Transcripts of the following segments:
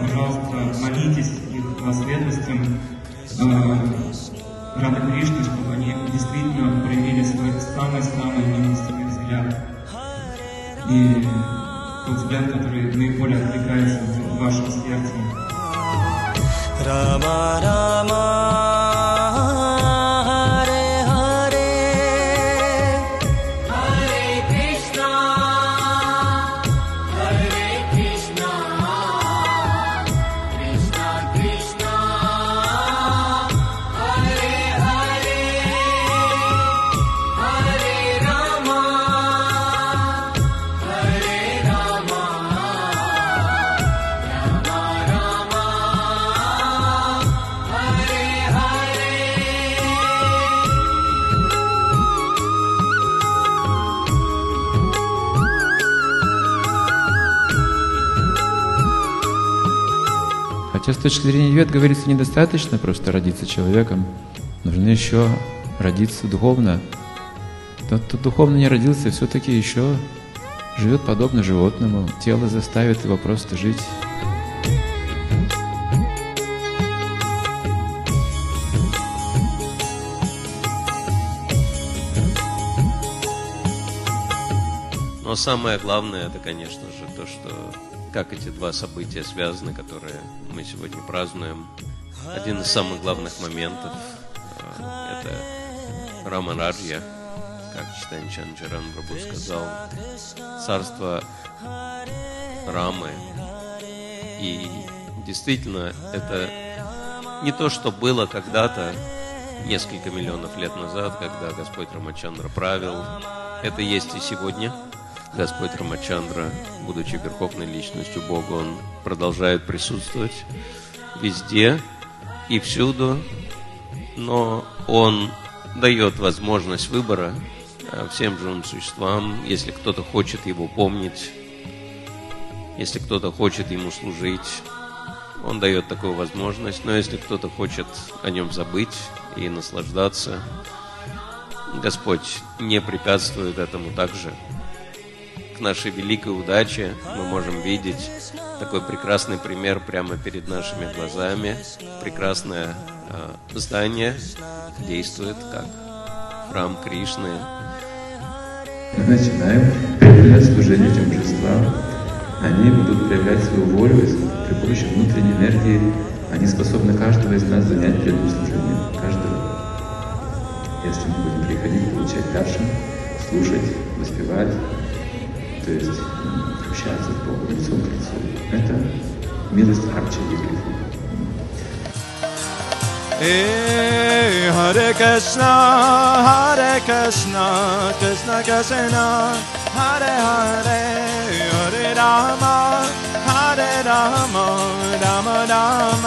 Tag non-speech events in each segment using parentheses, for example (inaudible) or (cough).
пожалуйста, молитесь их светлостям э, Рады Кришны, чтобы они действительно проявили свой самый-самый милостивый взгляд. И тот взгляд, который наиболее откликается в вашем сердце. Хотя с точки зрения вет говорится, недостаточно просто родиться человеком. Нужно еще родиться духовно. Тот, кто духовно не родился, все-таки еще живет подобно животному. Тело заставит его просто жить. Но самое главное, это, конечно же, то, что как эти два события связаны, которые мы сегодня празднуем. Один из самых главных моментов э, это Рамараджья, как Читань Чанчаран Прабhu сказал, царство Рамы. И действительно, это не то, что было когда-то, несколько миллионов лет назад, когда Господь Рамачандра правил. Это есть и сегодня – Господь Рамачандра, будучи верховной личностью Бога, Он продолжает присутствовать везде и всюду, но Он дает возможность выбора э, всем живым существам, если кто-то хочет Его помнить, если кто-то хочет Ему служить, Он дает такую возможность, но если кто-то хочет о Нем забыть и наслаждаться, Господь не препятствует этому также нашей великой удаче мы можем видеть такой прекрасный пример прямо перед нашими глазами. Прекрасное э, здание действует как храм Кришны. Начинаем проявлять служение этим божествам. Они будут проявлять свою волю при помощи внутренней энергии. Они способны каждого из нас занять преданным служением. Каждого. Если мы будем приходить, получать даршан, слушать, воспевать, то есть общаться с Богом лицом к лицу. Это милость Арчи Hey, Hare Krishna, Hare Krishna, Krishna Krishna, Hare Hare, Hare Rama, Hare Rama, Rama Rama,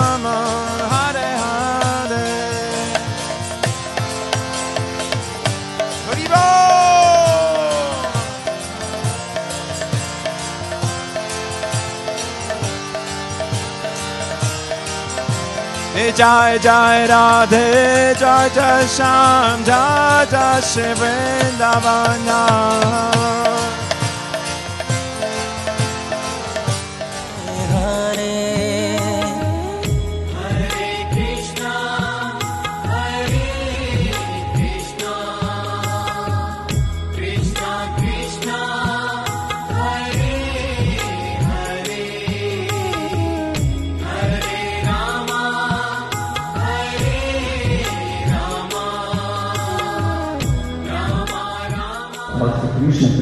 Jai Jai राधे Jai Jai श्याम Jai Jai शिव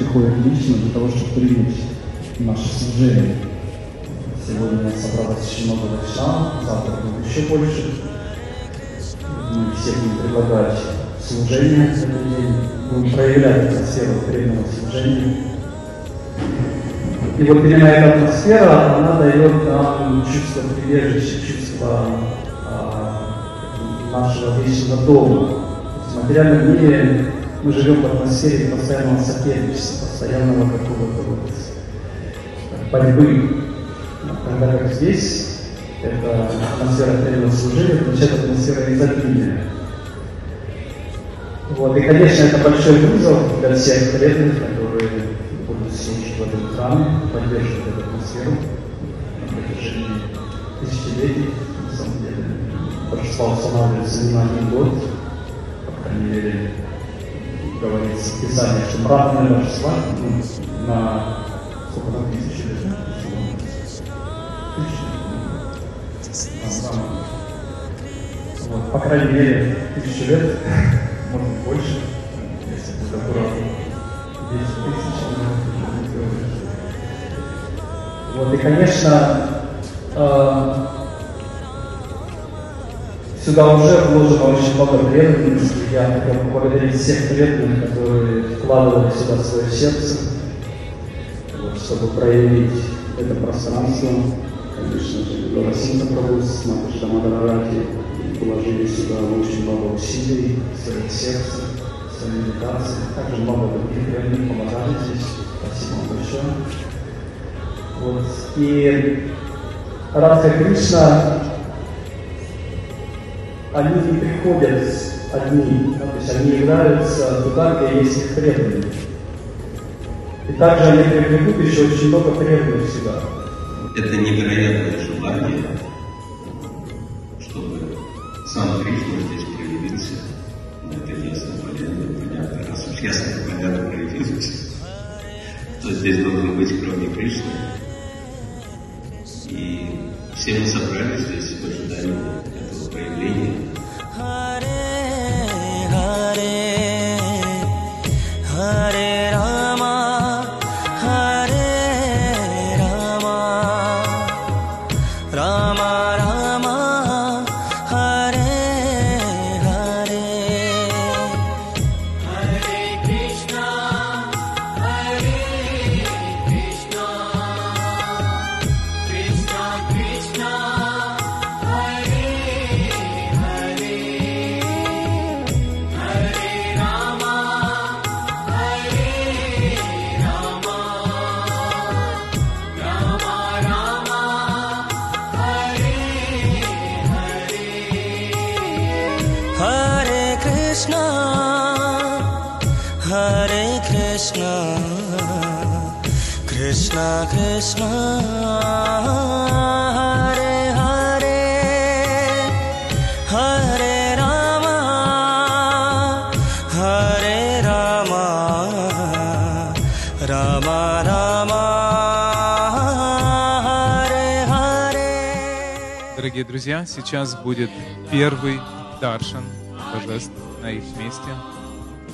приходят лично для того, чтобы принять наше служение. Сегодня у нас собралось еще много христиан, завтра будет еще больше. Мы все будем предлагать служение за людей, будем проявлять атмосферу преданного служения. И вот именно эта атмосфера, она дает нам чувство прибежища, чувство а, нашего вечного дома. Смотря на мире, мы живем в атмосфере постоянного соперничества, постоянного какого-то борьбы. Тогда как здесь, это атмосфера преданного служения, означает атмосфера изобилия. Вот. И, конечно, это большой вызов для всех преданных, которые будут служить в этом храме, поддерживать эту атмосферу на протяжении тысячелетий. На самом деле, божество устанавливается не на один год, по крайней мере, говорится в Писании, что равные божества ну, на сколько там тысячи лет? Тысячи. А, да. Вот, по крайней мере, тысячу лет (laughs) может быть больше, если будет аккуратно. 10 тысяч, Вот, и, конечно, э, сюда уже вложено очень много преданности. Я хотел поблагодарить всех преданных, которые вкладывали сюда свое сердце, вот, чтобы проявить это пространство. Конечно же, Дорасинта Прабhu с Матушка Мадарарати положили сюда очень много усилий, своих сердца, своей медитации. Также много других преданных помогали здесь. Спасибо вам большое. Вот. И Радха Кришна, они не приходят одни, то есть они являются туда, где есть их преданные. И также они привлекут еще очень много преданных сюда. Это невероятное желание, чтобы сам Кришна здесь проявился. Это ясно, понятно, понятно. Раз уж ясно, понятно проявился, то здесь должен быть кроме Кришны. И все мы собрались здесь в ожидании этого проявления. Krishna, Hare Krishna, Krishna Krishna, Hare Hare. Hare Rama, Hare Rama, Rama Rama. Дорогие друзья, сейчас будет первый даршан божеств на их месте.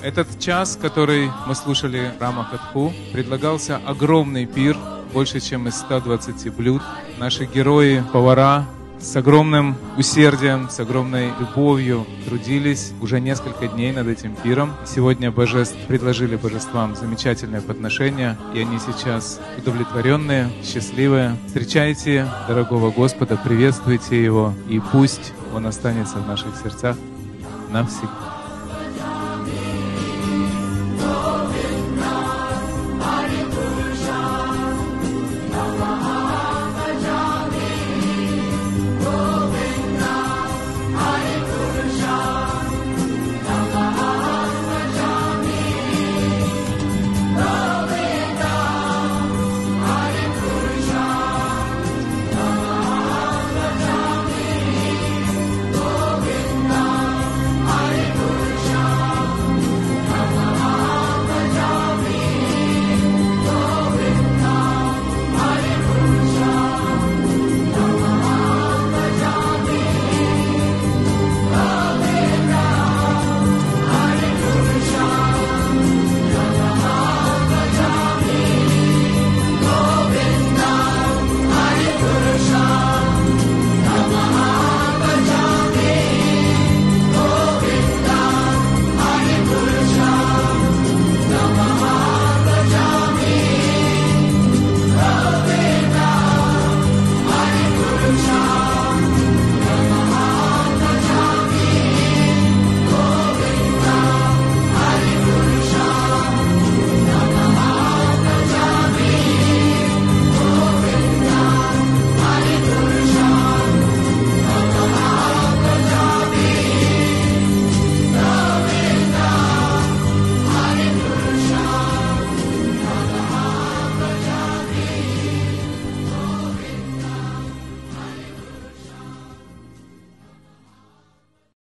Этот час, который мы слушали Рама Катху, предлагался огромный пир, больше чем из 120 блюд. Наши герои, повара, с огромным усердием, с огромной любовью трудились уже несколько дней над этим пиром. Сегодня божеств предложили божествам замечательное подношение, и они сейчас удовлетворенные, счастливые. Встречайте дорогого Господа, приветствуйте Его, и пусть Он останется в наших сердцах навсегда.